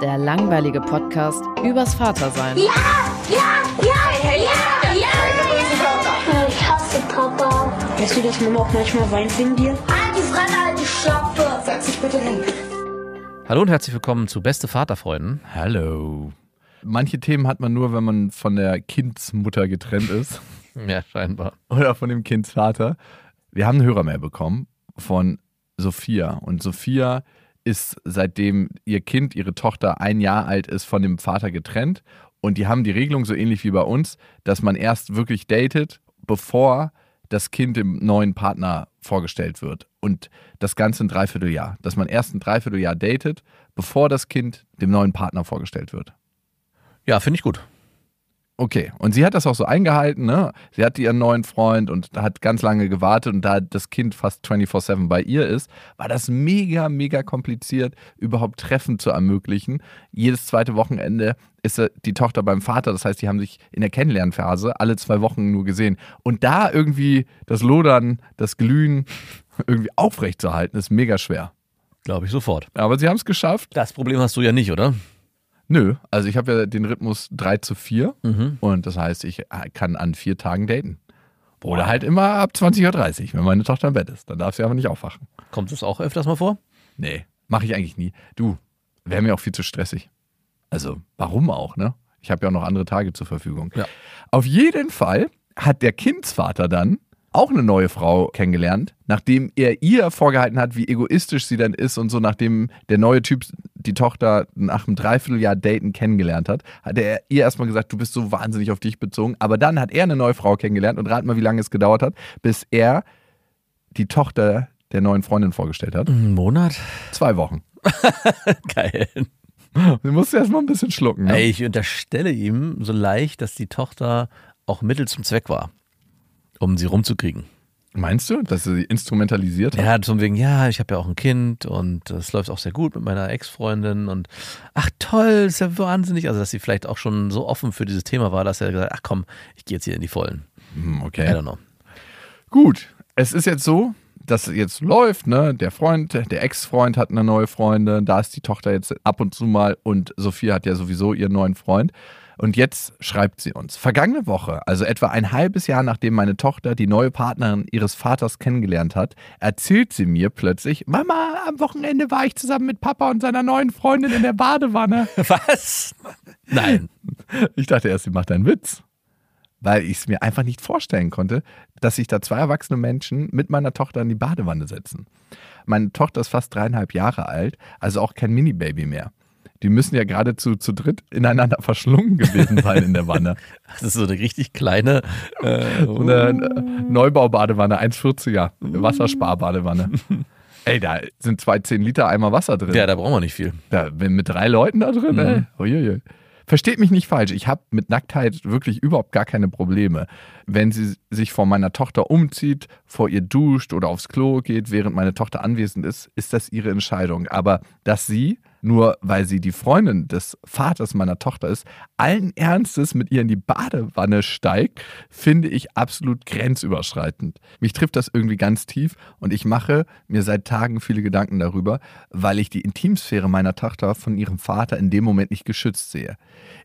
der langweilige Podcast übers Vatersein. Ja, ja, ja, ja, ja. Ich hasse Papa. Weißt du, dass Mama auch manchmal weint wegen dir? Halt die Fremde, halt die Schöpfe. Setz dich bitte hin. Hallo und herzlich willkommen zu Beste Vaterfreuden. Hallo. Manche Themen hat man nur, wenn man von der Kindsmutter getrennt ist Ja, scheinbar. oder von dem Kindsvater. Wir haben eine Hörermail bekommen von Sophia und Sophia ist seitdem ihr Kind, ihre Tochter ein Jahr alt ist, von dem Vater getrennt und die haben die Regelung so ähnlich wie bei uns, dass man erst wirklich datet, bevor das Kind dem neuen Partner vorgestellt wird. Und das Ganze ein Dreivierteljahr. Dass man erst ein Dreivierteljahr datet, bevor das Kind dem neuen Partner vorgestellt wird. Ja, finde ich gut. Okay, und sie hat das auch so eingehalten, ne? Sie hatte ihren neuen Freund und hat ganz lange gewartet und da das Kind fast 24-7 bei ihr ist, war das mega, mega kompliziert, überhaupt Treffen zu ermöglichen. Jedes zweite Wochenende ist die Tochter beim Vater, das heißt, die haben sich in der Kennenlernphase alle zwei Wochen nur gesehen. Und da irgendwie das Lodern, das Glühen irgendwie aufrechtzuerhalten, ist mega schwer. Glaube ich sofort. Aber sie haben es geschafft. Das Problem hast du ja nicht, oder? Nö, also ich habe ja den Rhythmus 3 zu 4. Mhm. Und das heißt, ich äh, kann an vier Tagen daten. Oder halt immer ab 20.30 Uhr, wenn meine Tochter im Bett ist. Dann darf sie aber nicht aufwachen. Kommt es auch öfters mal vor? Nee, mache ich eigentlich nie. Du, wäre mir auch viel zu stressig. Also, warum auch, ne? Ich habe ja auch noch andere Tage zur Verfügung. Ja. Auf jeden Fall hat der Kindsvater dann auch eine neue Frau kennengelernt, nachdem er ihr vorgehalten hat, wie egoistisch sie dann ist und so, nachdem der neue Typ die Tochter nach einem Dreivierteljahr Daten kennengelernt hat, hat er ihr erstmal gesagt, du bist so wahnsinnig auf dich bezogen. Aber dann hat er eine neue Frau kennengelernt und rat mal, wie lange es gedauert hat, bis er die Tochter der neuen Freundin vorgestellt hat. Einen Monat? Zwei Wochen. Geil. Sie musste erstmal ein bisschen schlucken. Ne? Ey, ich unterstelle ihm so leicht, dass die Tochter auch Mittel zum Zweck war, um sie rumzukriegen. Meinst du, dass sie instrumentalisiert hat? Ja, zum wegen, ja, ich habe ja auch ein Kind und es läuft auch sehr gut mit meiner Ex-Freundin und ach toll, ist ja wahnsinnig. Also, dass sie vielleicht auch schon so offen für dieses Thema war, dass er gesagt hat, ach komm, ich gehe jetzt hier in die Vollen. Hm, I Okay. don't know. Gut, es ist jetzt so, dass es jetzt läuft, ne? Der Freund, der Ex-Freund hat eine neue Freundin, da ist die Tochter jetzt ab und zu mal und Sophia hat ja sowieso ihren neuen Freund. Und jetzt schreibt sie uns, vergangene Woche, also etwa ein halbes Jahr nachdem meine Tochter die neue Partnerin ihres Vaters kennengelernt hat, erzählt sie mir plötzlich, Mama, am Wochenende war ich zusammen mit Papa und seiner neuen Freundin in der Badewanne. Was? Nein. Ich dachte erst, sie macht einen Witz. Weil ich es mir einfach nicht vorstellen konnte, dass sich da zwei erwachsene Menschen mit meiner Tochter in die Badewanne setzen. Meine Tochter ist fast dreieinhalb Jahre alt, also auch kein Mini-Baby mehr. Die müssen ja geradezu zu dritt ineinander verschlungen gewesen sein in der Wanne. Das ist so eine richtig kleine. Äh, So eine Neubaubadewanne, 1,40er, Wassersparbadewanne. Ey, da sind zwei 10 Liter Eimer Wasser drin. ja, da brauchen wir nicht viel. Da, mit drei Leuten da drin, ey. Uiuiui. Versteht mich nicht falsch, ich habe mit Nacktheit wirklich überhaupt gar keine Probleme. Wenn sie sich vor meiner Tochter umzieht, vor ihr duscht oder aufs Klo geht, während meine Tochter anwesend ist, ist das ihre Entscheidung. Aber dass sie nur weil sie die Freundin des Vaters meiner Tochter ist, allen Ernstes mit ihr in die Badewanne steigt, finde ich absolut grenzüberschreitend. Mich trifft das irgendwie ganz tief und ich mache mir seit Tagen viele Gedanken darüber, weil ich die Intimsphäre meiner Tochter von ihrem Vater in dem Moment nicht geschützt sehe.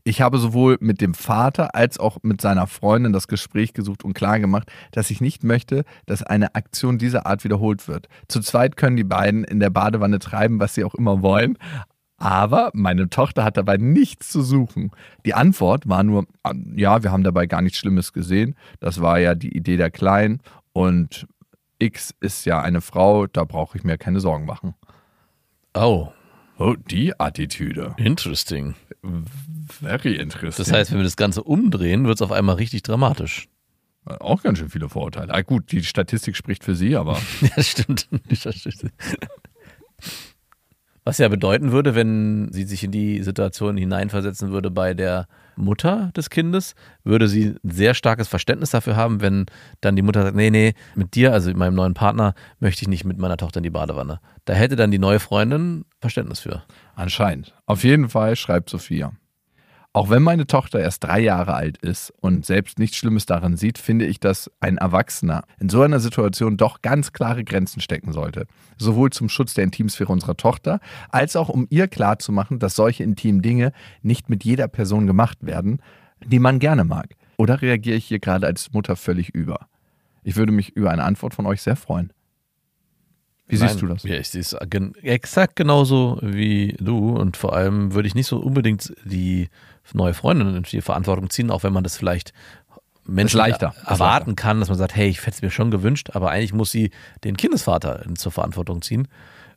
Ich habe sowohl mit dem Vater als auch mit seiner Freundin das Gespräch gesucht und klar gemacht, dass ich nicht möchte, dass eine Aktion dieser Art wiederholt wird. Zu zweit können die beiden in der Badewanne treiben, was sie auch immer wollen. Aber meine Tochter hat dabei nichts zu suchen. Die Antwort war nur, ah, ja, wir haben dabei gar nichts Schlimmes gesehen. Das war ja die Idee der Kleinen. Und X ist ja eine Frau, da brauche ich mir keine Sorgen machen. Oh, Oh, die Attitüde. interesting. Very interesting. Das heißt, wenn wir das Ganze umdrehen, wird es auf einmal richtig dramatisch. auch ganz schön viele Vorurteile. Ah, gut, die Statistik spricht für sie, aber Ja, stimmt. Was ja bedeuten würde, wenn sie sich in die Situation hineinversetzen würde bei der Mutter des Kindes, würde sie ein sehr starkes Verständnis dafür haben, wenn dann die Mutter sagt, nee, nee, mit dir, also mit meinem neuen Partner, möchte ich nicht mit meiner Tochter in die Badewanne. Da hätte dann die neue Freundin Verständnis für. Anscheinend. Auf jeden Fall schreibt Sophia. Auch wenn meine Tochter erst drei Jahre alt ist und selbst nichts Schlimmes daran sieht, finde ich, dass ein Erwachsener in so einer Situation doch ganz klare Grenzen stecken sollte. Sowohl zum Schutz der Intimsphäre unserer Tochter, als auch um ihr klarzumachen, dass solche intimen Dinge nicht mit jeder Person gemacht werden, die man gerne mag. Oder reagiere ich hier gerade als Mutter völlig über? Ich würde mich über eine Antwort von euch sehr freuen. Wie Nein, siehst du das? Ja, ich sehe es gen exakt genauso wie du und vor allem würde ich nicht so unbedingt die neue Freundin in die Verantwortung ziehen, auch wenn man das vielleicht Menschen leichter. Erwarten kann, dass man sagt, hey, ich hätte es mir schon gewünscht, aber eigentlich muss sie den Kindesvater in- zur Verantwortung ziehen.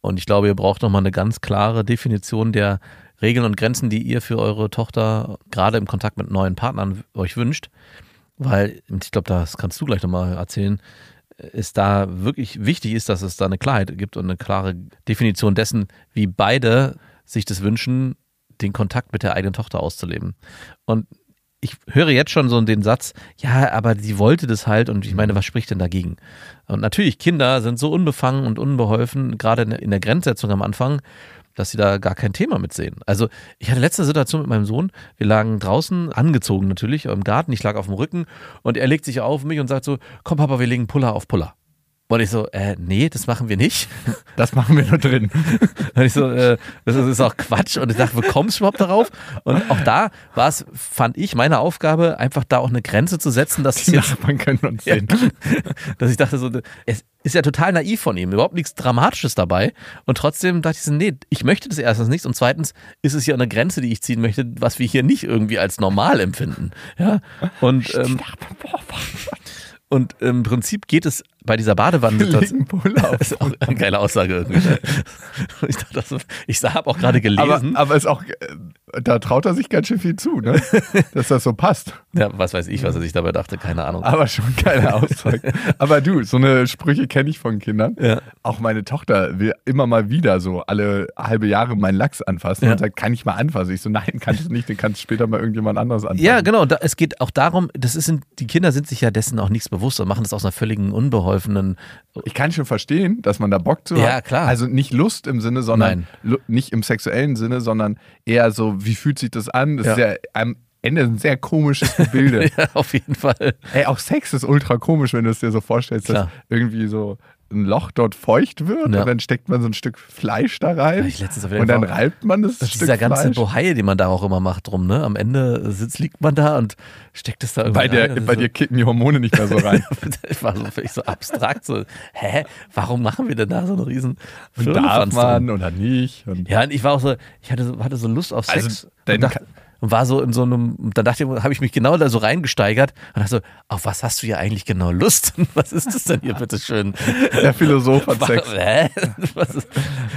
Und ich glaube, ihr braucht nochmal eine ganz klare Definition der Regeln und Grenzen, die ihr für eure Tochter gerade im Kontakt mit neuen Partnern euch wünscht. Weil, ich glaube, das kannst du gleich nochmal erzählen, es da wirklich wichtig ist, dass es da eine Klarheit gibt und eine klare Definition dessen, wie beide sich das wünschen, den Kontakt mit der eigenen Tochter auszuleben. Und ich höre jetzt schon so den Satz, ja, aber sie wollte das halt und ich meine, was spricht denn dagegen? Und natürlich, Kinder sind so unbefangen und unbeholfen, gerade in- in der Grenzsetzung am Anfang, dass sie da gar kein Thema mitsehen. Also ich hatte letzte Situation mit meinem Sohn, wir lagen draußen, angezogen natürlich, im Garten, ich lag auf dem Rücken und er legt sich auf mich und sagt so, komm Papa, wir legen Puller auf Puller. Und ich so, äh, nee, das machen wir nicht. Das machen wir nur drin. Und ich so, äh, das ist auch Quatsch. Und ich dachte, wie kommst du überhaupt darauf? Und auch da war es, fand ich, meine Aufgabe, einfach da auch eine Grenze zu setzen, dass es Die jetzt Nachbarn können uns ja, sehen. dass ich dachte so, es ist ja total naiv von ihm, überhaupt nichts Dramatisches dabei. Und trotzdem dachte ich so, nee, ich möchte das erstens nicht. Und zweitens ist es ja eine Grenze, die ich ziehen möchte, was wir hier nicht irgendwie als normal empfinden. Ja. Und, ähm, und im Prinzip geht es bei dieser auf. Das ist auch eine geile Aussage irgendwie. Ich, dachte, das, ich habe auch gerade Aber, gelesen, aber ist auch, äh, da traut er sich ganz schön viel zu, ne? dass das so passt. ja, was weiß ich, was er sich dabei dachte, keine Ahnung. Aber schon keine Aussage. aber du, so eine Sprüche kenne ich von Kindern. Ja. Auch meine Tochter will immer mal wieder so alle halbe Jahre meinen Lachs anfassen Ja. und sagt, kann ich mal anfassen? Ich so, nein, kannst du nicht, du kannst später mal irgendjemand anderes anfassen. Ja, genau. Da, es geht auch darum, das ist, die Kinder sind sich ja dessen auch nichts bewusst und machen das aus einer völligen unbeholfenen. Ich kann schon verstehen, dass man da Bock zu Ja, hat. klar. Also nicht Lust im Sinne, sondern nicht im sexuellen Sinne, sondern eher so, wie fühlt sich das an? Das ist Ja. ja am Ende ein sehr komisches Gebilde. Ja, auf jeden Fall. Ey, auch Sex ist ultra komisch, wenn du es dir so vorstellst, Klar. dass irgendwie so ein Loch dort feucht wird Ja. und dann steckt man so ein Stück Fleisch da rein ich jeden und dann reibt man das, Das ist Stück dieser ganze Fleisch. Bohai, den man da auch immer macht drum, ne? Am Ende sitzt, liegt man da und steckt es da irgendwie Bei, der, rein. Bei ist dir kicken die Hormone nicht mehr so rein. so, das war so völlig so abstrakt, so, hä? Warum machen wir denn da so einen riesen Und darf man oder nicht? Und Ja, und ich war auch so, ich hatte so, hatte so Lust auf Also, Sex dein und, dachte, Ka- und war so in so einem, dann dachte ich, habe ich mich genau da so reingesteigert und dachte so, auf was hast du hier eigentlich genau Lust? Was ist das denn hier, bitteschön? der Philosoph hat Sex. Ist,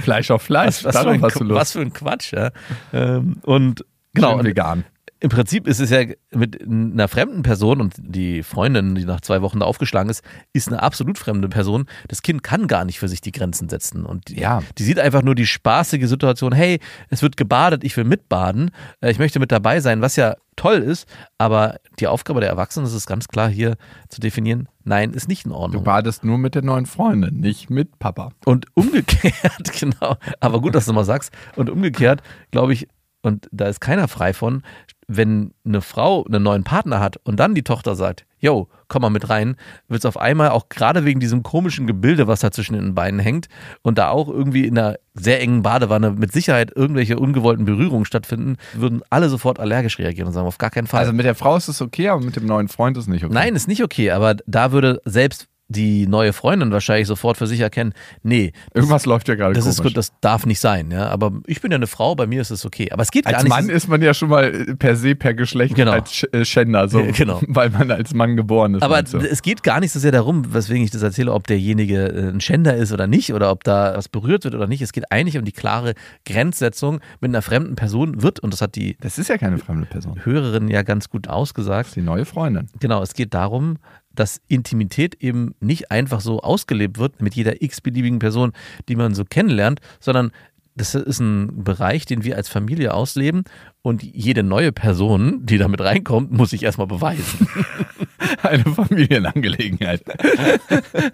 Fleisch auf Fleisch, was, was, für darauf ein, hast du Lust. was für ein Quatsch, ja. Ähm, und genau, Schön und vegan. Im Prinzip ist es ja mit einer fremden Person und die Freundin, die nach zwei Wochen da aufgeschlagen ist, ist eine absolut fremde Person. Das Kind kann gar nicht für sich die Grenzen setzen. Und die, Ja. die sieht einfach nur die spaßige Situation, hey, es wird gebadet, ich will mitbaden, äh, ich möchte mit dabei sein, was ja toll ist, aber die Aufgabe der Erwachsenen ist es ganz klar hier zu definieren, nein, ist nicht in Du Ordnung. badest nur mit der neuen Freundin, nicht mit Papa. Und umgekehrt, genau, aber gut, dass du mal sagst, und umgekehrt, glaube ich, und da ist keiner frei von, wenn eine Frau einen neuen Partner hat und dann die Tochter sagt, yo, komm mal mit rein, wird es auf einmal auch gerade wegen diesem komischen Gebilde, was da zwischen den Beinen hängt und da auch irgendwie in einer sehr engen Badewanne mit Sicherheit irgendwelche ungewollten Berührungen stattfinden, würden alle sofort allergisch reagieren und sagen, auf gar keinen Fall. Also mit der Frau ist es okay, aber mit dem neuen Freund ist es nicht okay. Nein, ist nicht okay, aber da würde selbst die neue Freundin wahrscheinlich sofort für sich erkennen, nee, das, Irgendwas läuft ja gerade das komisch. ist gut, das darf nicht sein, ja. Aber ich bin ja eine Frau, bei mir ist es okay. Aber es geht gar als nicht. Mann ist man ja schon mal per se, per Geschlecht Genau. als äh, Schänder, so, genau. weil man als Mann geboren ist. aber es geht gar nicht so sehr darum, weswegen ich das erzähle, ob derjenige äh, ein Schänder ist oder nicht oder ob da was berührt wird oder nicht. Es geht eigentlich um die klare Grenzsetzung mit einer fremden Person wird, und das hat die das ist ja keine fremde Person. Hörerin ja ganz gut Das ausgesagt, ist die neue Freundin. Genau, es geht darum, dass Intimität eben nicht einfach so ausgelebt wird mit jeder x-beliebigen Person, die man so kennenlernt, sondern das ist ein Bereich, den wir als Familie ausleben und jede neue Person, die damit reinkommt, muss sich erstmal beweisen. Eine Familienangelegenheit.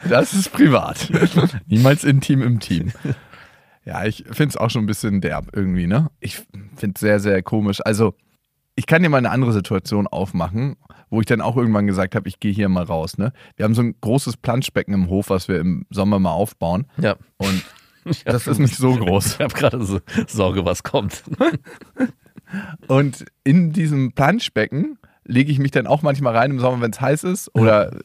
Das ist privat. Niemals intim im Team. Ja, ich finde es auch schon ein bisschen derb irgendwie, ne? Ich finde es sehr, sehr komisch. Also, ich kann dir mal eine andere Situation aufmachen, wo ich dann auch irgendwann gesagt habe, ich gehe hier mal raus, ne? Wir haben so ein großes Planschbecken im Hof, was wir im Sommer mal aufbauen. Ja. Und das ist nicht so groß. Ich habe gerade so Sorge, was kommt. Und in diesem Planschbecken lege ich mich dann auch manchmal rein im Sommer, wenn es heiß ist. Oder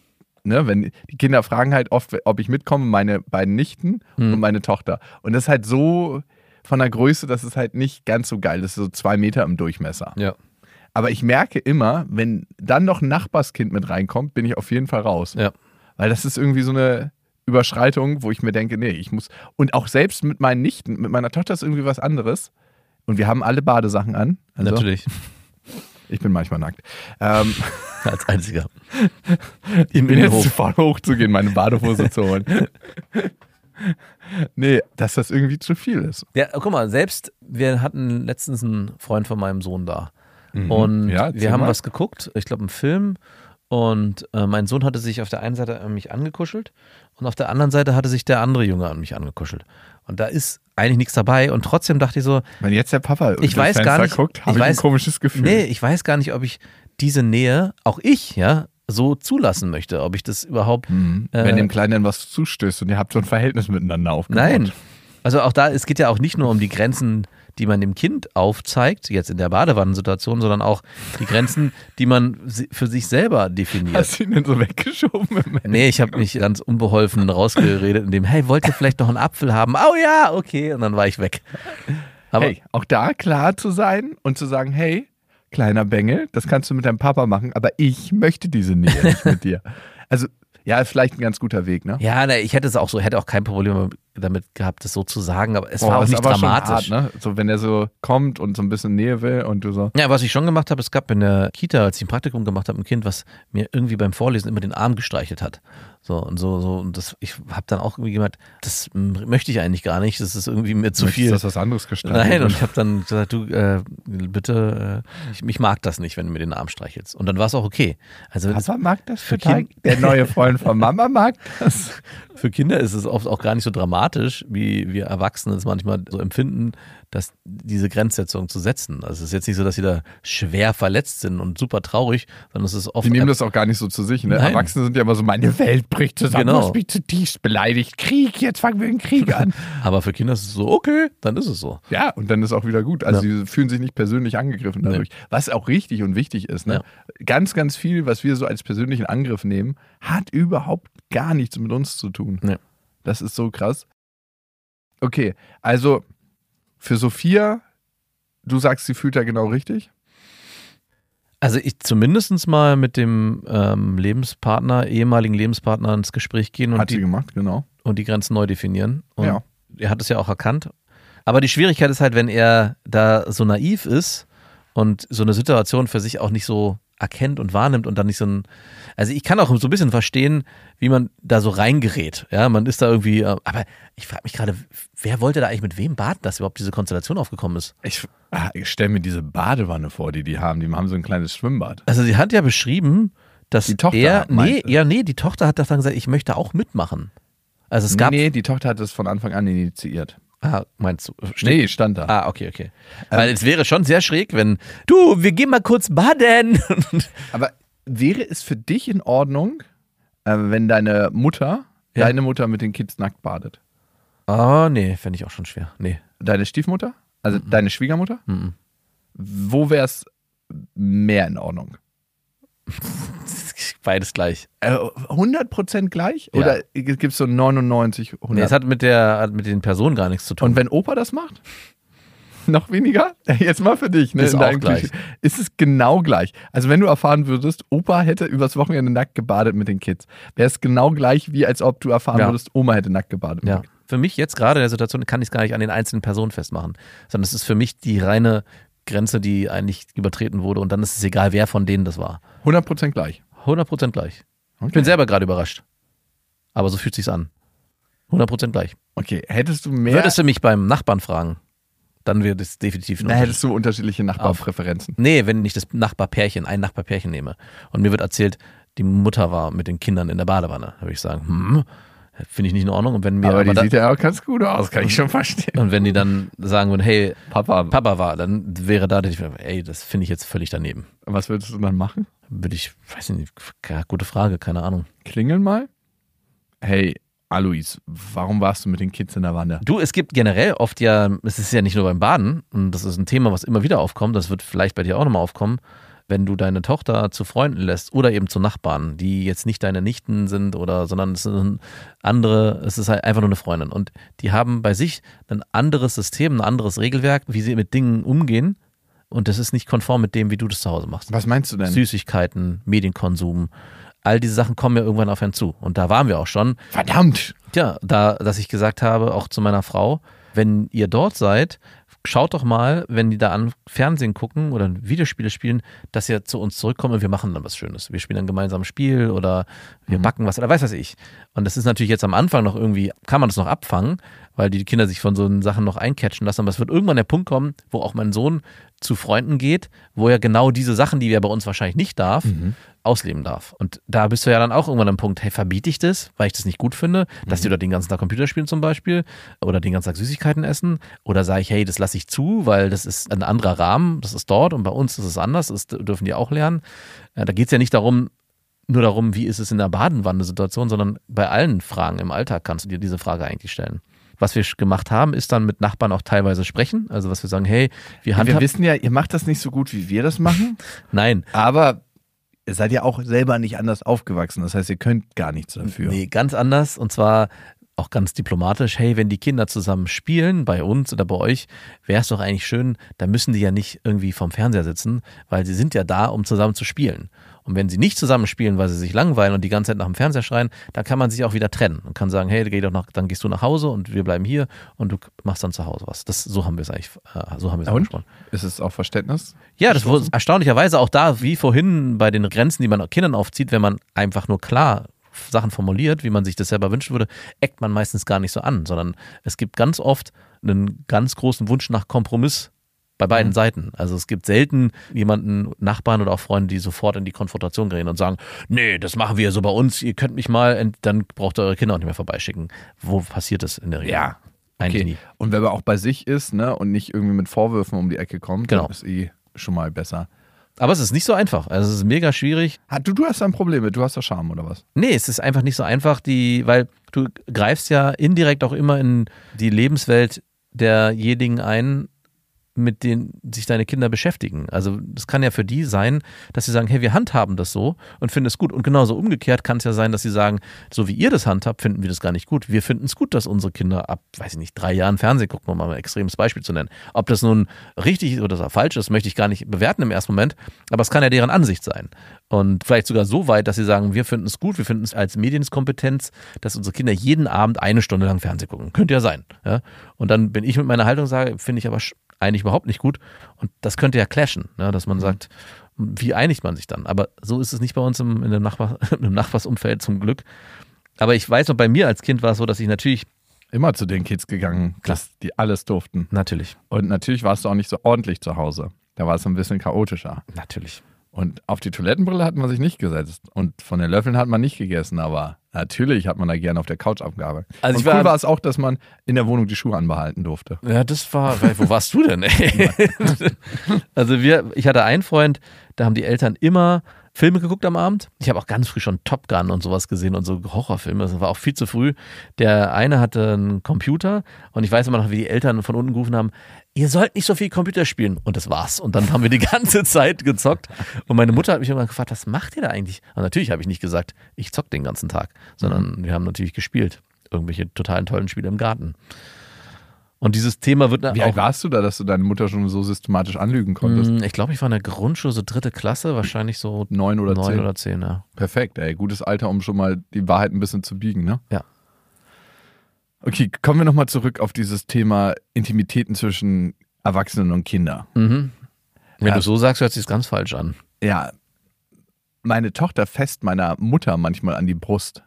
ne, wenn die Kinder fragen halt oft, ob ich mitkomme, meine beiden Nichten Hm. und meine Tochter. Und das ist halt so von der Größe, das ist halt nicht ganz so geil. Das ist so zwei Meter im Durchmesser. Ja. Aber ich merke immer, wenn dann noch ein Nachbarskind mit reinkommt, bin ich auf jeden Fall raus. Ja. Weil das ist irgendwie so eine Überschreitung, wo ich mir denke, nee, ich muss. Und auch selbst mit meinen Nichten, mit meiner Tochter ist irgendwie was anderes. Und wir haben alle Badesachen an. Also, Natürlich. Ich bin manchmal nackt. Ähm, Als einziger. ich Im bin jetzt zu faul hochzugehen, meine Badehose zu holen. Nee, dass das irgendwie zu viel ist. Ja, guck mal, selbst wir hatten letztens einen Freund von meinem Sohn da. Und Mhm. Ja, erzähl wir haben mal. was geguckt, ich glaube, einen Film. Und äh, mein Sohn hatte sich auf der einen Seite an mich angekuschelt und auf der anderen Seite hatte sich der andere Junge an mich angekuschelt. Und da ist eigentlich nichts dabei. Und trotzdem dachte ich so, Wenn jetzt der Papa ich weiß Fenster gar nicht, guckt, habe ich, weiß, ein komisches Gefühl. Nee, ich weiß gar nicht, ob ich diese Nähe, auch ich, ja, so zulassen möchte. Ob ich das überhaupt. Mhm. Äh, Wenn dem Kleinen was zustößt und ihr habt so ein Verhältnis miteinander aufgebaut. Nein. Also auch da, es geht ja auch nicht nur um die Grenzen, die man dem Kind aufzeigt, jetzt in der Badewannensituation, sondern auch die Grenzen, die man für sich selber definiert. Hast du ihn denn so weggeschoben? im? Nee, ich habe mich ganz unbeholfen rausgeredet, indem, hey, wollt ihr vielleicht noch einen Apfel haben? Oh ja, okay. Und dann war ich weg. Aber hey, auch da klar zu sein und zu sagen, hey, kleiner Bengel, das kannst du mit deinem Papa machen, aber ich möchte diese Nähe nicht mit dir. Also, ja, ist vielleicht ein ganz guter Weg, ne? ja, ich hätte es auch so, hätte auch kein Problem damit gehabt, das so zu sagen, aber es Boah, war auch ist nicht dramatisch. Hart, ne? So, wenn er so kommt und so ein bisschen Nähe will und du so. Ja, was ich schon gemacht habe, es gab in der Kita, als ich ein Praktikum gemacht habe, ein Kind, was mir irgendwie beim Vorlesen immer den Arm gestreichelt hat. So und so, so und das, ich habe dann auch irgendwie gemeint, das möchte ich eigentlich gar nicht, das ist irgendwie mir zu viel. dass was anderes gestaltet Nein, und ich habe dann gesagt, du, äh, bitte, äh, ich, ich mag das nicht, wenn du mir den Arm streichelst. Und dann war es auch okay. Also Papa mag das für total. Kind- Der neue Freund von Mama mag das. Für Kinder ist es oft auch gar nicht so dramatisch, wie wir Erwachsene es manchmal so empfinden, dass diese Grenzsetzung zu setzen. Also es ist jetzt nicht so, dass sie da schwer verletzt sind und super traurig, sondern es ist oft Die nehmen das auch gar nicht so zu sich. Ne? Nein. Erwachsene sind ja immer so, meine Welt bricht zusammen, Genau. du hast mich zutiefst beleidigt. Krieg, jetzt fangen wir den Krieg an. Aber für Kinder ist es so, okay, dann ist es so. Ja, und dann ist auch wieder gut. Also sie fühlen sich nicht persönlich angegriffen dadurch. Was auch richtig und wichtig ist. Ne? Ganz, ganz viel, was wir so als persönlichen Angriff nehmen, hat überhaupt gar nichts mit uns zu tun. Nee. Das ist so krass. Okay, also für Sophia, du sagst, sie fühlt ja genau richtig. Also ich zumindest mal mit dem ähm, Lebenspartner, ehemaligen Lebenspartner ins Gespräch gehen und Hat sie die, gemacht, genau. und die Grenzen neu definieren. Und Ja. er hat es ja auch erkannt. Aber die Schwierigkeit ist halt, wenn er da so naiv ist und so eine Situation für sich auch nicht so erkennt und wahrnimmt und dann nicht so ein. Also ich kann auch so ein bisschen verstehen, wie man da so reingerät. Ja, man ist da irgendwie. äh, Aber ich frage mich gerade, wer wollte da eigentlich mit wem baden, dass überhaupt diese Konstellation aufgekommen ist? Ich, ah, ich stelle mir diese Badewanne vor, die die haben. Die haben so ein kleines Schwimmbad. Also sie hat ja beschrieben, dass Die Tochter er, nee, ja, nee, die Tochter hat dann gesagt, ich möchte auch mitmachen. Also es nee, gab, nee, die Tochter hat das von Anfang an initiiert. Ah, meinst du? Nee, stand da. Ah, okay, okay. Weil es wäre schon sehr schräg, wenn, du, wir gehen mal kurz baden. Aber wäre es für dich in Ordnung, äh, wenn deine Mutter, Ja. deine Mutter mit den Kids nackt badet? oh, nee, fände ich auch schon schwer. Nee. Deine Stiefmutter? Also deine Schwiegermutter? Mhm. Wo wäre es mehr in Ordnung? Beides gleich. Äh, 100% gleich? Ja. Oder gibt es so 99, 100? Nee, es hat mit, der, hat mit den Personen gar nichts zu tun. Und wenn Opa das macht? Noch weniger? Jetzt mal für dich. Ne? Ist auch gleich. Klischee. Ist es genau gleich. Also wenn du erfahren würdest, Opa hätte übers Wochenende nackt gebadet mit den Kids, wäre es genau gleich, wie als ob du erfahren Ja. würdest, Oma hätte nackt gebadet. ja. Für mich jetzt gerade in der Situation kann ich es gar nicht an den einzelnen Personen festmachen, sondern es ist für mich die reine Grenze, die eigentlich übertreten wurde und dann ist es egal, wer von denen das war. 100% gleich. 100% gleich. Ich Okay. bin selber gerade überrascht. Aber so fühlt sich's an. 100% gleich. Okay, hättest du mehr, Würdest du mich beim Nachbarn fragen, dann wird es definitiv na, hättest du unterschiedliche Nachbarpräferenzen. Nee, wenn ich das Nachbarpärchen, ein Nachbarpärchen nehme und mir wird erzählt, die Mutter war mit den Kindern in der Badewanne, würde ich sagen, hm, finde ich nicht in Ordnung. Und wenn mir Aber die da- sieht ja auch ganz gut aus, kann ich schon verstehen. und wenn die dann sagen würden, hey, Papa, Papa war, dann wäre da, ey, das finde ich jetzt völlig daneben. was würdest du dann machen? Würde ich, weiß ich nicht, gute Frage, keine Ahnung. Klingeln mal? Hey, Alois, warum warst du mit den Kids in der Wanne? Du, es gibt generell oft ja, es ist ja nicht nur beim Baden, und das ist ein Thema, was immer wieder aufkommt, das wird vielleicht bei dir auch nochmal aufkommen, wenn du deine Tochter zu Freunden lässt oder eben zu Nachbarn, die jetzt nicht deine Nichten sind oder, sondern es sind andere, es ist halt einfach nur eine Freundin. Und die haben bei sich ein anderes System, ein anderes Regelwerk, wie sie mit Dingen umgehen. Und das ist nicht konform mit dem, wie du das zu Hause machst. Was meinst du denn? Süßigkeiten, Medienkonsum, all diese Sachen kommen ja irgendwann auf einen zu. Und da waren wir auch schon. Verdammt! Ja, da, dass ich gesagt habe, auch zu meiner Frau, wenn ihr dort seid, schaut doch mal, wenn die da an Fernsehen gucken oder Videospiele spielen, dass ihr zu uns zurückkommt und wir machen dann was Schönes. Wir spielen dann gemeinsam ein Spiel oder wir backen was oder weiß was ich. Und das ist natürlich jetzt am Anfang noch irgendwie, kann man das noch abfangen, weil die Kinder sich von so Sachen noch eincatchen lassen. Aber es wird irgendwann der Punkt kommen, wo auch mein Sohn zu Freunden geht, wo er genau diese Sachen, die er bei uns wahrscheinlich nicht darf, ausleben darf. Und da bist du ja dann auch irgendwann am Punkt, hey, verbiete ich das, weil ich das nicht gut finde, dass die dort den ganzen Tag Computer spielen zum Beispiel oder den ganzen Tag Süßigkeiten essen oder sage ich, hey, das lasse ich zu, weil das ist ein anderer Rahmen, das ist dort und bei uns ist es anders, das dürfen die auch lernen. Äh, Da geht es ja nicht darum, nur darum, wie ist es in der Badenwanne-Situation, sondern bei allen Fragen im Alltag kannst du dir diese Frage eigentlich stellen. Was wir gemacht haben, ist dann mit Nachbarn auch teilweise sprechen. Also was wir sagen, hey, wir Wir handhaben. wissen ja, ihr macht das nicht so gut, wie wir das machen, Nein, aber seid ja auch selber nicht anders aufgewachsen. Das heißt, ihr könnt gar nichts dafür. Nee, ganz anders. Und zwar auch ganz diplomatisch. Hey, wenn die Kinder zusammen spielen, bei uns oder bei euch, wäre es doch eigentlich schön, da müssen die ja nicht irgendwie vorm Fernseher sitzen, weil sie sind ja da, um zusammen zu spielen. Und wenn sie nicht zusammen spielen, weil sie sich langweilen und die ganze Zeit nach dem Fernseher schreien, dann kann man sich auch wieder trennen und kann sagen, hey, geh doch nach, dann gehst du nach Hause und wir bleiben hier und du machst dann zu Hause was. Das, so haben wir es eigentlich, äh, so haben wir es angesprochen. Ist es auch Verständnis? Ja, das wurde erstaunlicherweise auch da, wie vorhin bei den Grenzen, die man Kindern aufzieht, wenn man einfach nur klar Sachen formuliert, wie man sich das selber wünschen würde, eckt man meistens gar nicht so an, sondern es gibt ganz oft einen ganz großen Wunsch nach Kompromiss bei beiden Seiten. Also es gibt selten jemanden, Nachbarn oder auch Freunde, die sofort in die Konfrontation gehen und sagen, nee, das machen wir so bei uns, ihr könnt mich mal, dann braucht ihr eure Kinder auch nicht mehr vorbeischicken. Wo passiert das in der Regel? Ja. Eigentlich Okay. nie. Und wenn man auch bei sich ist ne, und nicht irgendwie mit Vorwürfen um die Ecke kommt, Genau. dann ist eh schon mal besser. Aber es ist nicht so einfach. Also es ist mega schwierig. Ah, du, du hast ein Problem mit, du hast doch Charme oder was? Nee, es ist einfach nicht so einfach, die, weil du greifst ja indirekt auch immer in die Lebenswelt derjenigen ein, mit denen sich deine Kinder beschäftigen. Also das kann ja für die sein, dass sie sagen, hey, wir handhaben das so und finden es gut. Und genauso umgekehrt kann es ja sein, dass sie sagen, so wie ihr das handhabt, finden wir das gar nicht gut. Wir finden es gut, dass unsere Kinder ab, weiß ich nicht, drei Jahren Fernsehen gucken, um mal ein extremes Beispiel zu nennen. Ob das nun richtig oder falsch ist, möchte ich gar nicht bewerten im ersten Moment, aber es kann ja deren Ansicht sein. Und vielleicht sogar so weit, dass sie sagen, wir finden es gut, wir finden es als Medienkompetenz, dass unsere Kinder jeden Abend eine Stunde lang Fernsehen gucken. Könnte ja sein. Ja? Und dann bin ich mit meiner Haltung sage, finde ich aber eigentlich überhaupt nicht gut. Und das könnte ja clashen, ne? dass man Mhm. sagt, wie einigt man sich dann? Aber so ist es nicht bei uns im, in dem, Nachbar, im Nachbarsumfeld zum Glück. Aber ich weiß noch, bei mir als Kind war es so, dass ich natürlich, Immer zu den Kids gegangen, Klar. dass die alles durften. natürlich, Und natürlich warst du auch nicht so ordentlich zu Hause. Da war es ein bisschen chaotischer. natürlich. Und auf die Toilettenbrille hat man sich nicht gesetzt. Und von den Löffeln hat man nicht gegessen. Aber natürlich hat man da gerne auf der Couch abgearbeitet. Also und ich cool war- war es auch, dass man in der Wohnung die Schuhe anbehalten durfte. Ja, das war, weil, wo warst du denn? Ey? also wir, ich hatte einen Freund, da haben die Eltern immer Filme geguckt am Abend. Ich habe auch ganz früh schon Top Gun und sowas gesehen und so Horrorfilme. Das war auch viel zu früh. Der eine hatte einen Computer und ich weiß immer noch, wie die Eltern von unten gerufen haben, ihr sollt nicht so viel Computer spielen. Und das war's. Und dann haben wir die ganze Zeit gezockt. Und meine Mutter hat mich irgendwann gefragt, was macht ihr da eigentlich? Und natürlich habe ich nicht gesagt, ich zock den ganzen Tag, sondern wir haben natürlich gespielt. Irgendwelche totalen tollen Spiele im Garten. Und dieses Thema wird Wie auch alt warst du da, dass du deine Mutter schon so systematisch anlügen konntest? Mm, Ich glaube, ich war in der Grundschule, so dritte Klasse, wahrscheinlich so Neun oder neun zehn? oder zehn, ja. Perfekt, ey. Gutes Alter, um schon mal die Wahrheit ein bisschen zu biegen, ne? Ja. Okay, kommen wir nochmal zurück auf dieses Thema Intimitäten zwischen Erwachsenen und Kindern. Mhm. Wenn Ja. du so sagst, hört sich ganz falsch an. Ja, meine Tochter fest meiner Mutter manchmal an die Brust.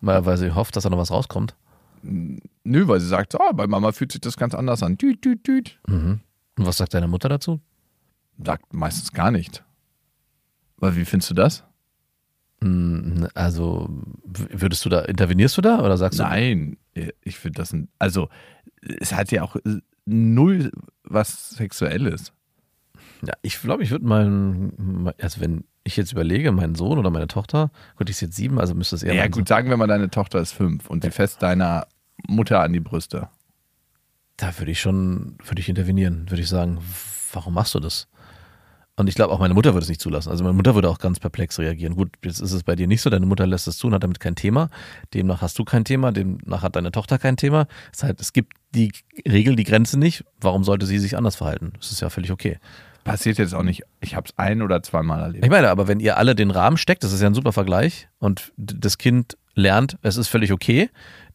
Weil, weil sie hofft, dass da noch was rauskommt. Nö, weil sie sagt, oh, bei Mama fühlt sich das ganz anders an. Düt, düt, düt. Mhm. Und was sagt deine Mutter dazu? Sagt meistens gar nicht. Weil wie findest du das? Mm, Also, würdest du da, intervenierst du da oder sagst Nein, ich finde das, ein, also es hat ja auch äh, null was Sexuelles. Ja, ich glaube, ich würde meinen, also wenn ich jetzt überlege, meinen Sohn oder meine Tochter, gut, ich ist jetzt sieben, also müsste es eher Ja, gut, sagen wir mal, deine Tochter ist fünf und sie fest deiner Mutter an die Brüste. Da würde ich schon, würde ich intervenieren, würde ich sagen, warum machst du das? Und ich glaube, auch meine Mutter würde es nicht zulassen. Also meine Mutter würde auch ganz perplex reagieren. Gut, jetzt ist es bei dir nicht so, deine Mutter lässt es zu und hat damit kein Thema. Demnach hast du kein Thema, demnach hat deine Tochter kein Thema. Das heißt, es gibt die Regel, die Grenze nicht. Warum sollte sie sich anders verhalten? Das ist ja völlig okay. Passiert jetzt auch nicht. Ich habe es ein oder zweimal erlebt. Ich meine, aber wenn ihr alle den Rahmen steckt, das ist ja ein super Vergleich und das Kind lernt, es ist völlig okay,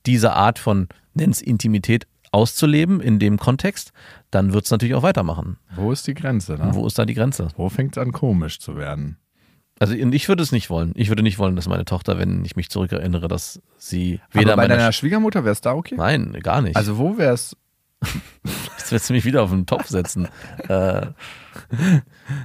diese Art von, nenn's Intimität auszuleben in dem Kontext, dann wird es natürlich auch weitermachen. Wo ist die Grenze? Ne? Wo ist da die Grenze? Wo fängt es an, komisch zu werden? Also ich würde es nicht wollen. Ich würde nicht wollen, dass meine Tochter, wenn ich mich zurückerinnere, dass sie weder Aber bei deiner Schwiegermutter wäre es da okay? Nein, gar nicht. Also wo wäre es? Jetzt willst du mich wieder auf den Topf setzen. äh,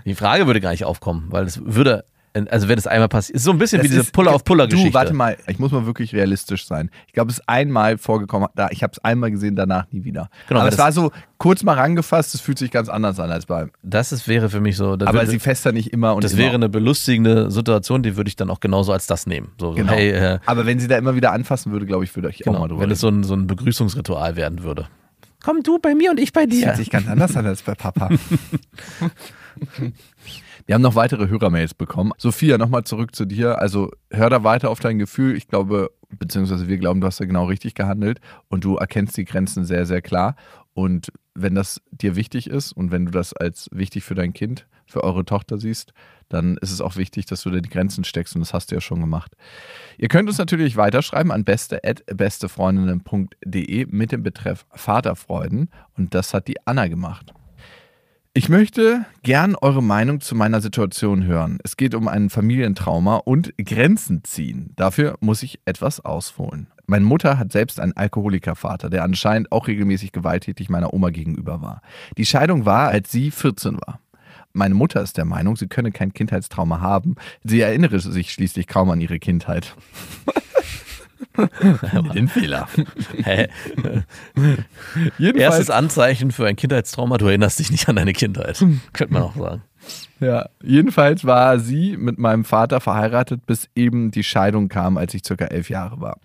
die Frage würde gar nicht aufkommen, weil es würde, also wenn es einmal passiert, ist so ein bisschen wie diese Puller-auf-Puller-Geschichte. Du, warte mal, ich muss mal wirklich realistisch sein. Ich glaube, es ist einmal vorgekommen, da, ich habe es einmal gesehen, danach nie wieder. Genau, aber es das- war so kurz mal rangefasst, es fühlt sich ganz anders an als beim. Das ist, wäre für mich so. das Aber würde- sie fest da nicht immer und Das immer. wäre eine belustigende Situation, die würde ich dann auch genauso als das nehmen. So, so Genau. hey, äh, aber wenn sie da immer wieder anfassen würde, glaube ich, würde ich auch genau, mal drüber wenn es so ein, so ein Begrüßungsritual werden würde. Komm du bei mir und ich bei Das dir. fühlt sich ganz anders an als bei Papa. Wir haben noch weitere Hörermails bekommen. Sophia, nochmal zurück zu dir. Also hör da weiter auf dein Gefühl. Ich glaube, beziehungsweise wir glauben, du hast da genau richtig gehandelt und du erkennst die Grenzen sehr, sehr klar. Und wenn das dir wichtig ist und wenn du das als wichtig für dein Kind, für eure Tochter siehst, dann ist es auch wichtig, dass du da die Grenzen steckst und das hast du ja schon gemacht. Ihr könnt uns natürlich weiterschreiben an beste.bestefreundinnen.de mit dem Betreff Vaterfreuden und das hat die Anna gemacht. Ich möchte gern eure Meinung zu meiner Situation hören. Es geht um ein Familientrauma und Grenzen ziehen. Dafür muss ich etwas ausholen. Meine Mutter hat selbst einen Alkoholikervater, der anscheinend auch regelmäßig gewalttätig meiner Oma gegenüber war. Die Scheidung war, als sie 14 war. Meine Mutter ist der Meinung, sie könne kein Kindheitstrauma haben. Sie erinnere sich schließlich kaum an ihre Kindheit. Den Fehler. Hä? Jedenfalls, Erstes Anzeichen für ein Kindheitstrauma, du erinnerst dich nicht an deine Kindheit. Könnte man auch sagen. Ja, jedenfalls war sie mit meinem Vater verheiratet, bis eben die Scheidung kam, als ich circa elf Jahre war.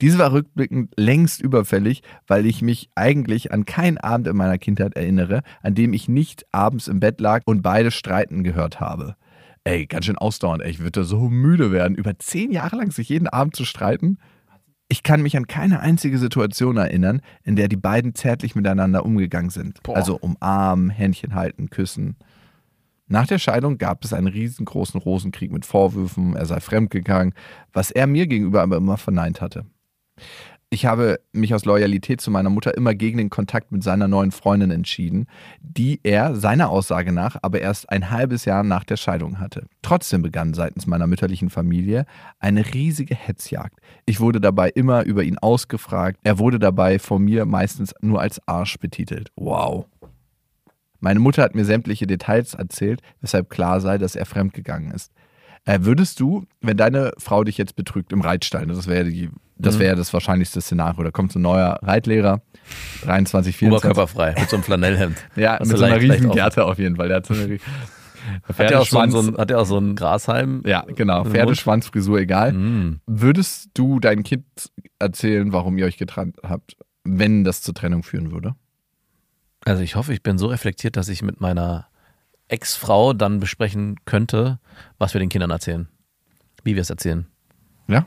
Diese war rückblickend längst überfällig, weil ich mich eigentlich an keinen Abend in meiner Kindheit erinnere, an dem ich nicht abends im Bett lag und beide streiten gehört habe. Ey, ganz schön ausdauernd, ey, ich würde so müde werden, über zehn Jahre lang sich jeden Abend zu streiten. Ich kann mich an keine einzige Situation erinnern, in der die beiden zärtlich miteinander umgegangen sind. Boah. Also umarmen, Händchen halten, küssen. Nach der Scheidung gab es einen riesengroßen Rosenkrieg mit Vorwürfen, er sei fremdgegangen, was er mir gegenüber aber immer verneint hatte. Ich habe mich aus Loyalität zu meiner Mutter immer gegen den Kontakt mit seiner neuen Freundin entschieden, die er seiner Aussage nach aber erst ein halbes Jahr nach der Scheidung hatte. Trotzdem begann seitens meiner mütterlichen Familie eine riesige Hetzjagd. Ich wurde dabei immer über ihn ausgefragt. Er wurde dabei von mir meistens nur als Arsch betitelt. Wow. Meine Mutter hat mir sämtliche Details erzählt, weshalb klar sei, dass er fremdgegangen ist. Äh, würdest du, wenn deine Frau dich jetzt betrügt im Reitstall, das wäre die, das Mhm. wäre das wahrscheinlichste Szenario, da kommt so ein neuer Reitlehrer, 23, 24. Oberkörperfrei, mit so einem Flanellhemd. Ja, Hast mit so einer riesen auf. Gerte auf jeden Fall. Der hat so eine Hat der, auch so, ein, hat auch so einen Grashalm? ja, genau. Pferdeschwanzfrisur, egal. Mm. Würdest du deinem Kind erzählen, warum ihr euch getrennt habt, wenn das zur Trennung führen würde? Also ich hoffe, ich bin so reflektiert, dass ich mit meiner Ex-Frau dann besprechen könnte, was wir den Kindern erzählen. Wie wir es erzählen. Ja?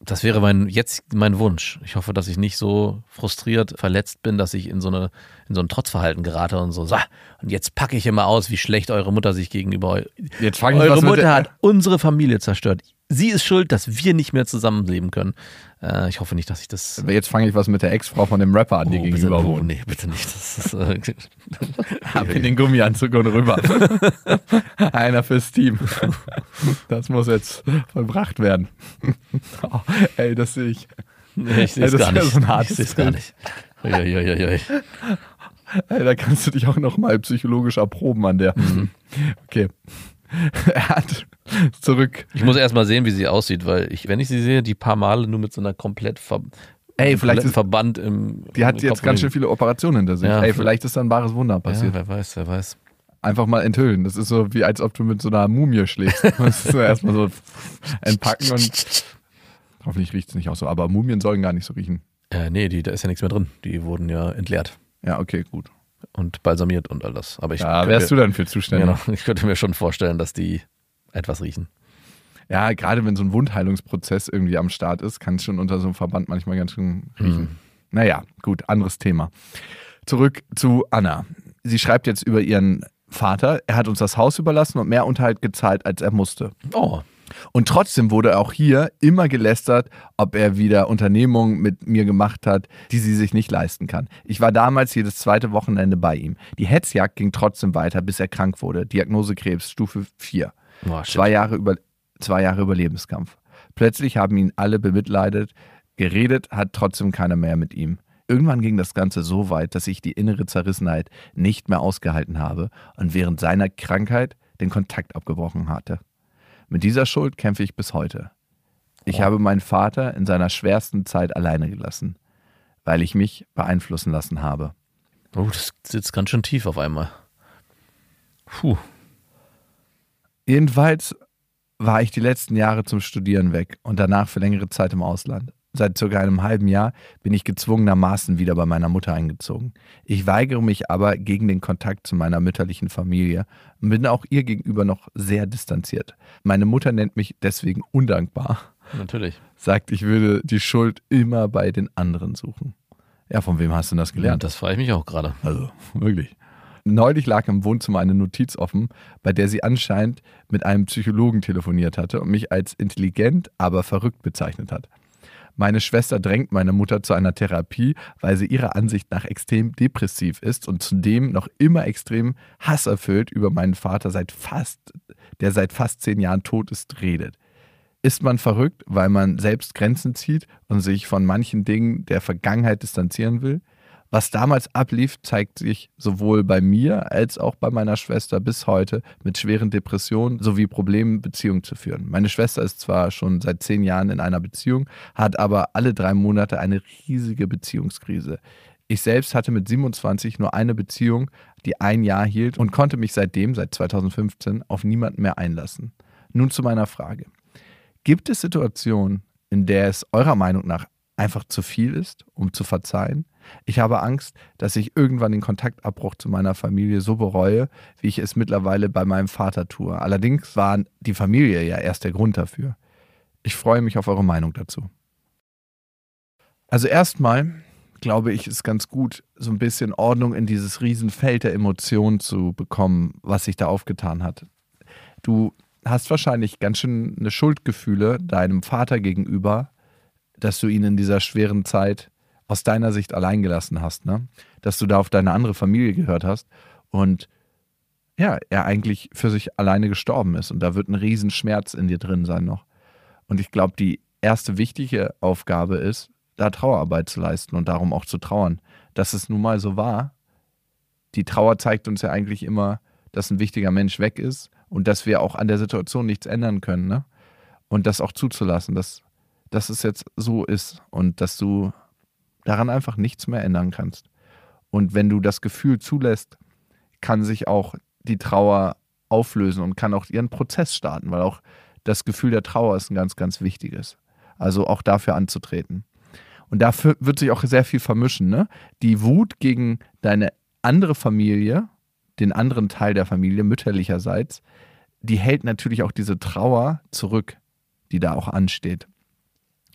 Das wäre mein jetzt mein Wunsch. Ich hoffe, dass ich nicht so frustriert, verletzt bin, dass ich in so eine in so ein Trotzverhalten gerate und so. So, und jetzt packe ich immer aus, wie schlecht eure Mutter sich gegenüber Jetzt frage ich, Eure Mutter hat unsere Familie zerstört. Sie ist schuld, dass wir nicht mehr zusammenleben können. Äh, ich hoffe nicht, dass ich das. Jetzt fange ich was mit der Ex-Frau von dem Rapper an, die Oh, bitte, gegenüber oh, wohnt. nee, bitte nicht. Das ist, äh, Hab in den Gummianzug und rüber. Einer fürs Team. Das muss jetzt vollbracht werden. Oh, ey, das sehe ich. nee, ich sehe es gar so ein hartes ich sehe es gar nicht. Uiuiuiui. Ey, da kannst du dich auch noch mal psychologisch erproben an der. Mhm. Okay. Er hat zurück. Ich muss erst mal sehen, wie sie aussieht, weil ich, wenn ich sie sehe, die paar Male nur mit so einer komplett ver Ey, vielleicht ist- Verband im. Die hat jetzt ganz schön viele Operationen hinter sich. Ja, Ey, vielleicht ist da ein wahres Wunder Ja, passiert. wer weiß, wer weiß. Einfach mal enthüllen. Das ist so wie als ob du mit so einer Mumie schläfst. Das ist so erstmal so entpacken und hoffentlich riecht es nicht auch so. Aber Mumien sollen gar nicht so riechen. Äh, nee, die, da ist ja nichts mehr drin. Die wurden ja entleert Ja, okay, gut. und balsamiert und all das. Aber ich, Da wärst du könnte, dann für zuständig. genau, ich könnte mir schon vorstellen, dass die etwas riechen. Ja, gerade wenn so ein Wundheilungsprozess irgendwie am Start ist, kann es schon unter so einem Verband manchmal ganz schön riechen. Mhm. Naja, gut, anderes Thema. Zurück zu Anna. Sie schreibt jetzt über ihren Vater. Er hat uns das Haus überlassen und mehr Unterhalt gezahlt, als er musste. Oh, Und trotzdem wurde auch hier immer gelästert, ob er wieder Unternehmungen mit mir gemacht hat, die sie sich nicht leisten kann. Ich war damals jedes zweite Wochenende bei ihm. Die Hetzjagd ging trotzdem weiter, bis er krank wurde. Diagnose Krebs, Stufe 4. oh. Zwei Jahre, über, zwei Jahre Überlebenskampf. Plötzlich haben ihn alle bemitleidet. Geredet hat trotzdem keiner mehr mit ihm. Irgendwann ging das Ganze so weit, dass ich die innere Zerrissenheit nicht mehr ausgehalten habe und während seiner Krankheit den Kontakt abgebrochen hatte. Mit dieser Schuld kämpfe ich bis heute. Ich Oh. habe meinen Vater in seiner schwersten Zeit alleine gelassen, weil ich mich beeinflussen lassen habe. Oh, das sitzt ganz schön tief auf einmal. Puh. Jedenfalls war ich die letzten Jahre zum Studieren weg und danach für längere Zeit im Ausland. Seit circa einem halben Jahr bin ich gezwungenermaßen wieder bei meiner Mutter eingezogen. Ich weigere mich aber gegen den Kontakt zu meiner mütterlichen Familie und bin auch ihr gegenüber noch sehr distanziert. Meine Mutter nennt mich deswegen undankbar, Natürlich. sagt, ich würde die Schuld immer bei den anderen suchen. Ja, von wem hast du das Ja, gelernt? das frage ich mich auch gerade. Also, wirklich. Neulich lag im Wohnzimmer eine Notiz offen, bei der sie anscheinend mit einem Psychologen telefoniert hatte und mich als intelligent, aber verrückt bezeichnet hat. Meine Schwester drängt meine Mutter zu einer Therapie, weil sie ihrer Ansicht nach extrem depressiv ist und zudem noch immer extrem hasserfüllt über meinen Vater seit fast, der seit fast zehn Jahren tot ist, redet. Ist man verrückt, weil man selbst Grenzen zieht und sich von manchen Dingen der Vergangenheit distanzieren will? Was damals ablief, zeigt sich sowohl bei mir als auch bei meiner Schwester bis heute mit schweren Depressionen sowie Problemen, Beziehungen zu führen. Meine Schwester ist zwar schon seit zehn Jahren in einer Beziehung, hat aber alle drei Monate eine riesige Beziehungskrise. Ich selbst hatte mit 27 nur eine Beziehung, die ein Jahr hielt und konnte mich seitdem, seit 2015, auf niemanden mehr einlassen. Nun zu meiner Frage. Gibt es Situationen, in der es eurer Meinung nach einfach zu viel ist, um zu verzeihen? Ich habe Angst, dass ich irgendwann den Kontaktabbruch zu meiner Familie so bereue, wie ich es mittlerweile bei meinem Vater tue. Allerdings war die Familie ja erst der Grund dafür. Ich freue mich auf eure Meinung dazu. Also erstmal glaube ich, ist ganz gut, so ein bisschen Ordnung in dieses Riesenfeld der Emotionen zu bekommen, was sich da aufgetan hat. Du hast wahrscheinlich ganz schön eine Schuldgefühle deinem Vater gegenüber, dass du ihn in dieser schweren Zeit aus deiner Sicht allein gelassen hast, ne? Dass du da auf deine andere Familie gehört hast und ja, er eigentlich für sich alleine gestorben ist und da wird ein Riesenschmerz in dir drin sein noch. Und ich glaube, die erste wichtige Aufgabe ist, da Trauerarbeit zu leisten und darum auch zu trauern, dass es nun mal so war. Die Trauer zeigt uns ja eigentlich immer, dass ein wichtiger Mensch weg ist und dass wir auch an der Situation nichts ändern können, ne? Und das auch zuzulassen, dass, dass es jetzt so ist und dass du daran einfach nichts mehr ändern kannst. Und wenn du das Gefühl zulässt, kann sich auch die Trauer auflösen und kann auch ihren Prozess starten, weil auch das Gefühl der Trauer ist ein ganz, ganz wichtiges. Also auch dafür anzutreten. Und dafür wird sich auch sehr viel vermischen. Ne? Die Wut gegen deine andere Familie, den anderen Teil der Familie, mütterlicherseits, die hält natürlich auch diese Trauer zurück, die da auch ansteht.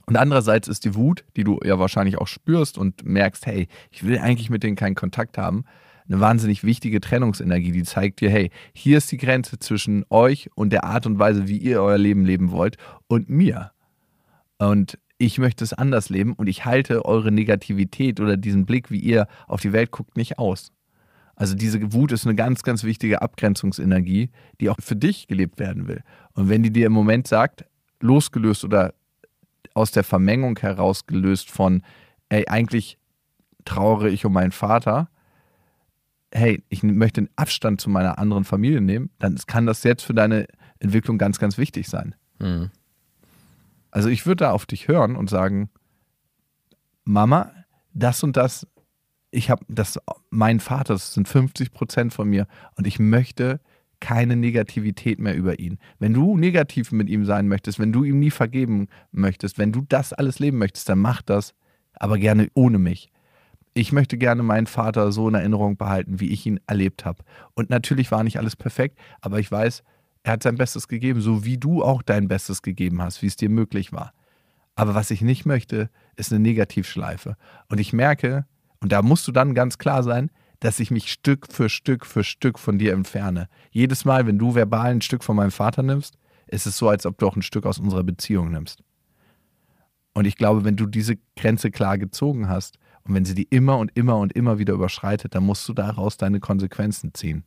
Und andererseits ist die Wut, die du ja wahrscheinlich auch spürst und merkst, hey, ich will eigentlich mit denen keinen Kontakt haben, eine wahnsinnig wichtige Trennungsenergie, die zeigt dir, hey, hier ist die Grenze zwischen euch und der Art und Weise, wie ihr euer Leben leben wollt und mir. Und ich möchte es anders leben und ich halte eure Negativität oder diesen Blick, wie ihr auf die Welt guckt, nicht aus. Also diese Wut ist eine ganz, ganz wichtige Abgrenzungsenergie, die auch für dich gelebt werden will. Und wenn die dir im Moment sagt, losgelöst oder aus der Vermengung herausgelöst von, ey, eigentlich trauere ich um meinen Vater, hey, ich möchte den Abstand zu meiner anderen Familie nehmen, dann kann das jetzt für deine Entwicklung ganz, ganz wichtig sein. Mhm. Also ich würde da auf dich hören und sagen, Mama, das und das, ich habe das, mein Vater, das sind 50 Prozent von mir und ich möchte keine Negativität mehr über ihn. Wenn du negativ mit ihm sein möchtest, wenn du ihm nie vergeben möchtest, wenn du das alles leben möchtest, dann mach das, aber gerne ohne mich. Ich möchte gerne meinen Vater so in Erinnerung behalten, wie ich ihn erlebt habe. Und natürlich war nicht alles perfekt, aber ich weiß, er hat sein Bestes gegeben, so wie du auch dein Bestes gegeben hast, wie es dir möglich war. Aber was ich nicht möchte, ist eine Negativschleife. Und ich merke, und da musst du dann ganz klar sein, dass ich mich Stück für Stück für Stück von dir entferne. Jedes Mal, wenn du verbal ein Stück von meinem Vater nimmst, ist es so, als ob du auch ein Stück aus unserer Beziehung nimmst. Und ich glaube, wenn du diese Grenze klar gezogen hast und wenn sie die immer und immer und immer wieder überschreitet, dann musst du daraus deine Konsequenzen ziehen.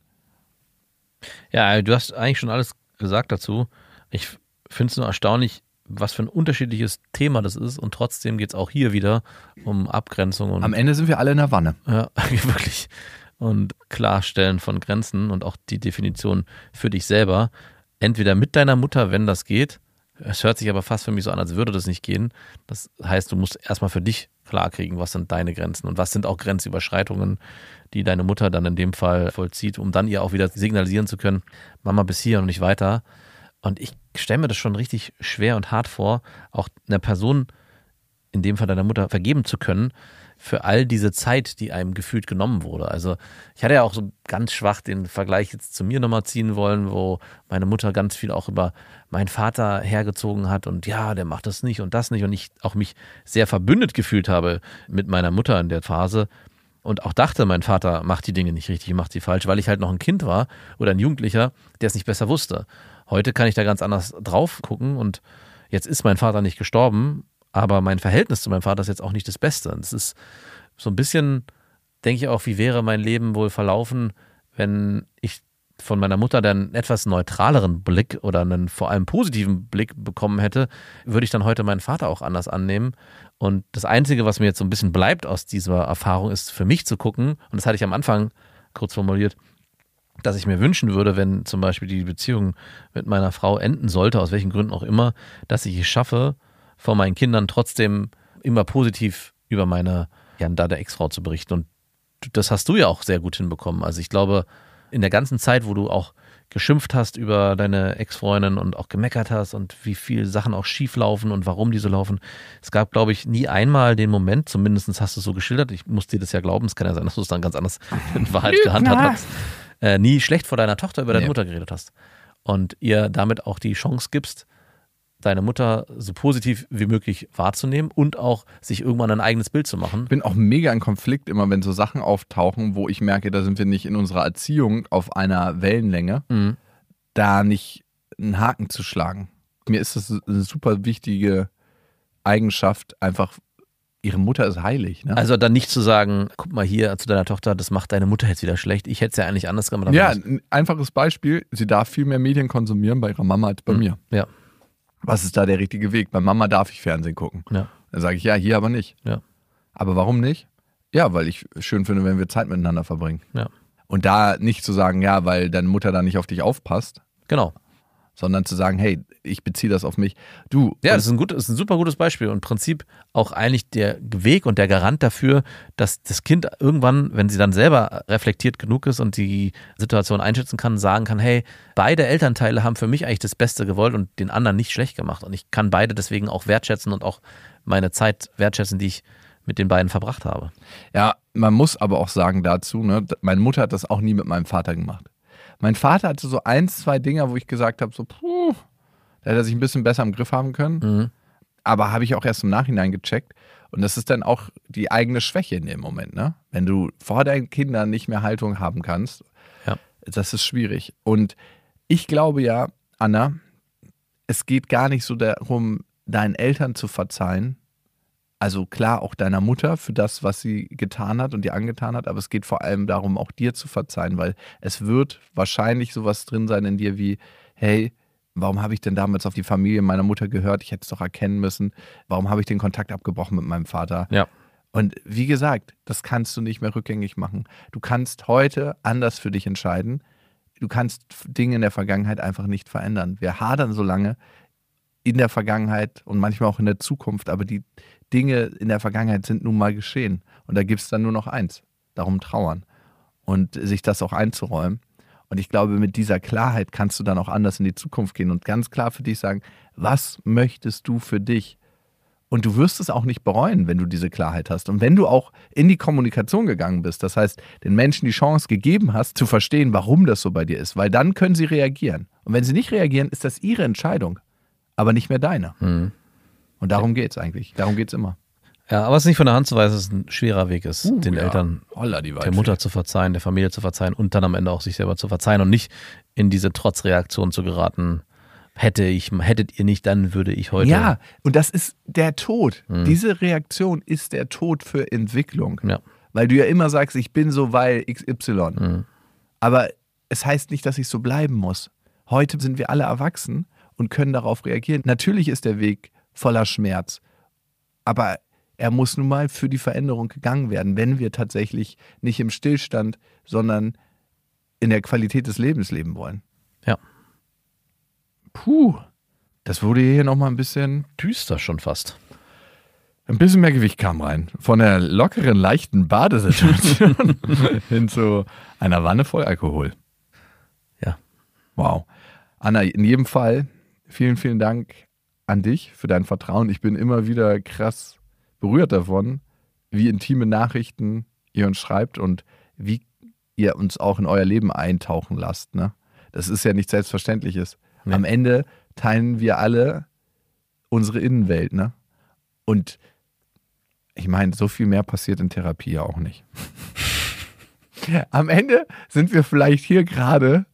Ja, du hast eigentlich schon alles gesagt dazu. Ich finde es nur erstaunlich, was für ein unterschiedliches Thema das ist und trotzdem geht es auch hier wieder um Abgrenzung. Und, Am Ende sind wir alle in der Wanne. Ja, wirklich. Und Klarstellen von Grenzen und auch die Definition für dich selber. Entweder mit deiner Mutter, wenn das geht. Es hört sich aber fast für mich so an, als würde das nicht gehen. Das heißt, du musst erstmal für dich klarkriegen, was sind deine Grenzen und was sind auch Grenzüberschreitungen, die deine Mutter dann in dem Fall vollzieht, um dann ihr auch wieder signalisieren zu können, Mama bis hier und nicht weiter. Und ich stelle mir das schon richtig schwer und hart vor, auch einer Person, in dem Fall deiner Mutter, vergeben zu können für all diese Zeit, die einem gefühlt genommen wurde. Also ich hatte ja auch so ganz schwach den Vergleich jetzt zu mir nochmal ziehen wollen, wo meine Mutter ganz viel auch über meinen Vater hergezogen hat und ja, der macht das nicht und das nicht und ich auch mich sehr verbündet gefühlt habe mit meiner Mutter in der Phase und auch dachte, mein Vater macht die Dinge nicht richtig, macht sie falsch, weil ich halt noch ein Kind war oder ein Jugendlicher, der es nicht besser wusste. Heute kann ich da ganz anders drauf gucken und jetzt ist mein Vater nicht gestorben, aber mein Verhältnis zu meinem Vater ist jetzt auch nicht das Beste. Es ist so ein bisschen, denke ich auch, wie wäre mein Leben wohl verlaufen, wenn ich von meiner Mutter dann etwas neutraleren Blick oder einen vor allem positiven Blick bekommen hätte, würde ich dann heute meinen Vater auch anders annehmen. Und das Einzige, was mir jetzt so ein bisschen bleibt aus dieser Erfahrung, ist für mich zu gucken, und das hatte ich am Anfang kurz formuliert, dass ich mir wünschen würde, wenn zum Beispiel die Beziehung mit meiner Frau enden sollte, aus welchen Gründen auch immer, dass ich es schaffe, vor meinen Kindern trotzdem immer positiv über meine, ja, da der Ex-Frau zu berichten. Und das hast du ja auch sehr gut hinbekommen. Also ich glaube, in der ganzen Zeit, wo du auch geschimpft hast über deine Ex-Freundin und auch gemeckert hast und wie viele Sachen auch schief laufen und warum die so laufen. Es gab, glaube ich, nie einmal den Moment, zumindest hast du es so geschildert, ich muss dir das ja glauben, es kann ja sein, dass du es dann ganz anders in Wahrheit gehandhabt hast äh, nie schlecht vor deiner Tochter über deine nee. Mutter geredet hast. Und ihr damit auch die Chance gibst, deine Mutter so positiv wie möglich wahrzunehmen und auch sich irgendwann ein eigenes Bild zu machen. Ich bin auch mega in Konflikt immer, wenn so Sachen auftauchen, wo ich merke, da sind wir nicht in unserer Erziehung auf einer Wellenlänge, mhm. da nicht einen Haken zu schlagen. Mir ist das eine super wichtige Eigenschaft einfach, ihre Mutter ist heilig. Ne? Also dann nicht zu sagen, guck mal hier zu deiner Tochter, das macht deine Mutter jetzt wieder schlecht. Ich hätte es ja eigentlich anders gemacht. ja, ein einfaches Beispiel, sie darf viel mehr Medien konsumieren bei ihrer Mama als bei Mhm. mir. Ja. Was ist da der richtige Weg? Bei Mama darf ich Fernsehen gucken. Ja. Dann sage ich, ja, hier aber nicht. Ja. Aber warum nicht? Ja, weil ich schön finde, wenn wir Zeit miteinander verbringen. Ja. Und da nicht zu sagen, ja, weil deine Mutter da nicht auf dich aufpasst, Genau. Sondern zu sagen, hey, ich beziehe das auf mich. Du, Ja, das ist, ein gut, ist ein super gutes Beispiel und im Prinzip auch eigentlich der Weg und der Garant dafür, dass das Kind irgendwann, wenn sie dann selber reflektiert genug ist und die Situation einschätzen kann, sagen kann, hey, beide Elternteile haben für mich eigentlich das Beste gewollt und den anderen nicht schlecht gemacht und ich kann beide deswegen auch wertschätzen und auch meine Zeit wertschätzen, die ich mit den beiden verbracht habe. Ja, man muss aber auch sagen dazu, ne, meine Mutter hat das auch nie mit meinem Vater gemacht. Mein Vater hatte so ein, zwei Dinger, wo ich gesagt habe, so, puh, da hätte er sich ein bisschen besser im Griff haben können. Mhm. Aber habe ich auch erst im Nachhinein gecheckt. Und das ist dann auch die eigene Schwäche in dem Moment, ne? Wenn du vor deinen Kindern nicht mehr Haltung haben kannst, Ja. das ist schwierig. Und ich glaube ja, Anna, es geht gar nicht so darum, deinen Eltern zu verzeihen. Also klar, auch deiner Mutter für das, was sie getan hat und dir angetan hat, aber es geht vor allem darum, auch dir zu verzeihen, weil es wird wahrscheinlich sowas drin sein in dir wie, hey, warum habe ich denn damals auf die Familie meiner Mutter gehört? Ich hätte es doch erkennen müssen. Warum habe ich den Kontakt abgebrochen mit meinem Vater? Ja. Und wie gesagt, das kannst du nicht mehr rückgängig machen. Du kannst heute anders für dich entscheiden. Du kannst Dinge in der Vergangenheit einfach nicht verändern. Wir hadern so lange in der Vergangenheit und manchmal auch in der Zukunft, aber die Dinge in der Vergangenheit sind nun mal geschehen. Und da gibt es dann nur noch eins, darum trauern und sich das auch einzuräumen. Und ich glaube, mit dieser Klarheit kannst du dann auch anders in die Zukunft gehen und ganz klar für dich sagen, was möchtest du für dich? Und du wirst es auch nicht bereuen, wenn du diese Klarheit hast. Und wenn du auch in die Kommunikation gegangen bist, das heißt, den Menschen die Chance gegeben hast, zu verstehen, warum das so bei dir ist, weil dann können sie reagieren. Und wenn sie nicht reagieren, ist das ihre Entscheidung, aber nicht mehr deine. Mhm. Und darum geht es eigentlich. Darum geht es immer. Ja, aber es ist nicht von der Hand zu weisen, dass es ein schwerer Weg ist, Uh, den ja. Eltern Holla, der. Mutter zu verzeihen, der Familie zu verzeihen und dann am Ende auch sich selber zu verzeihen und nicht in diese Trotzreaktion zu geraten. Hätte ich, hättet ihr nicht, dann würde ich heute. Ja, und das ist der Tod. Mhm. Diese Reaktion ist der Tod für Entwicklung. Ja. Weil du ja immer sagst, ich bin so, weil XY. Mhm. Aber es heißt nicht, dass ich so bleiben muss. Heute sind wir alle erwachsen und können darauf reagieren. Natürlich ist der Weg voller Schmerz, aber er muss nun mal für die Veränderung gegangen werden, wenn wir tatsächlich nicht im Stillstand, sondern in der Qualität des Lebens leben wollen. Ja. Puh, das wurde hier nochmal ein bisschen Düster schon fast. ein bisschen mehr Gewicht kam rein. Von der lockeren, leichten Badesituation hin zu einer Wanne voll Alkohol. Ja. Wow. Anna, in jedem Fall vielen, vielen Dank an dich für dein Vertrauen. Ich bin immer wieder krass berührt davon, wie intime Nachrichten ihr uns schreibt und wie ihr uns auch in euer Leben eintauchen lasst. Ne? Das ist ja nichts Selbstverständliches. Nee. Am Ende teilen wir alle unsere Innenwelt. Ne? Und ich meine, so viel mehr passiert in Therapie ja auch nicht. Am Ende sind wir vielleicht hier gerade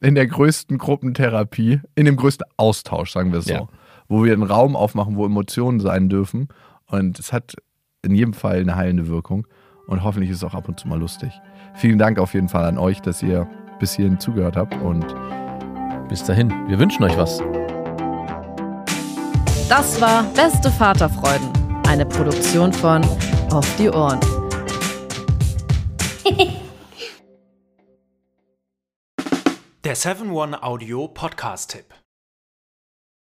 in der größten Gruppentherapie, in dem größten Austausch, sagen wir es so, Ja. Wo wir einen Raum aufmachen, wo Emotionen sein dürfen. Und es hat in jedem Fall eine heilende Wirkung. Und hoffentlich ist es auch ab und zu mal lustig. Vielen Dank auf jeden Fall an euch, dass ihr bis hierhin zugehört habt. Und Bis dahin, wir wünschen euch was. Das war Beste Vaterfreuden, eine Produktion von Auf die Ohren. Der 7-One-Audio-Podcast-Tipp.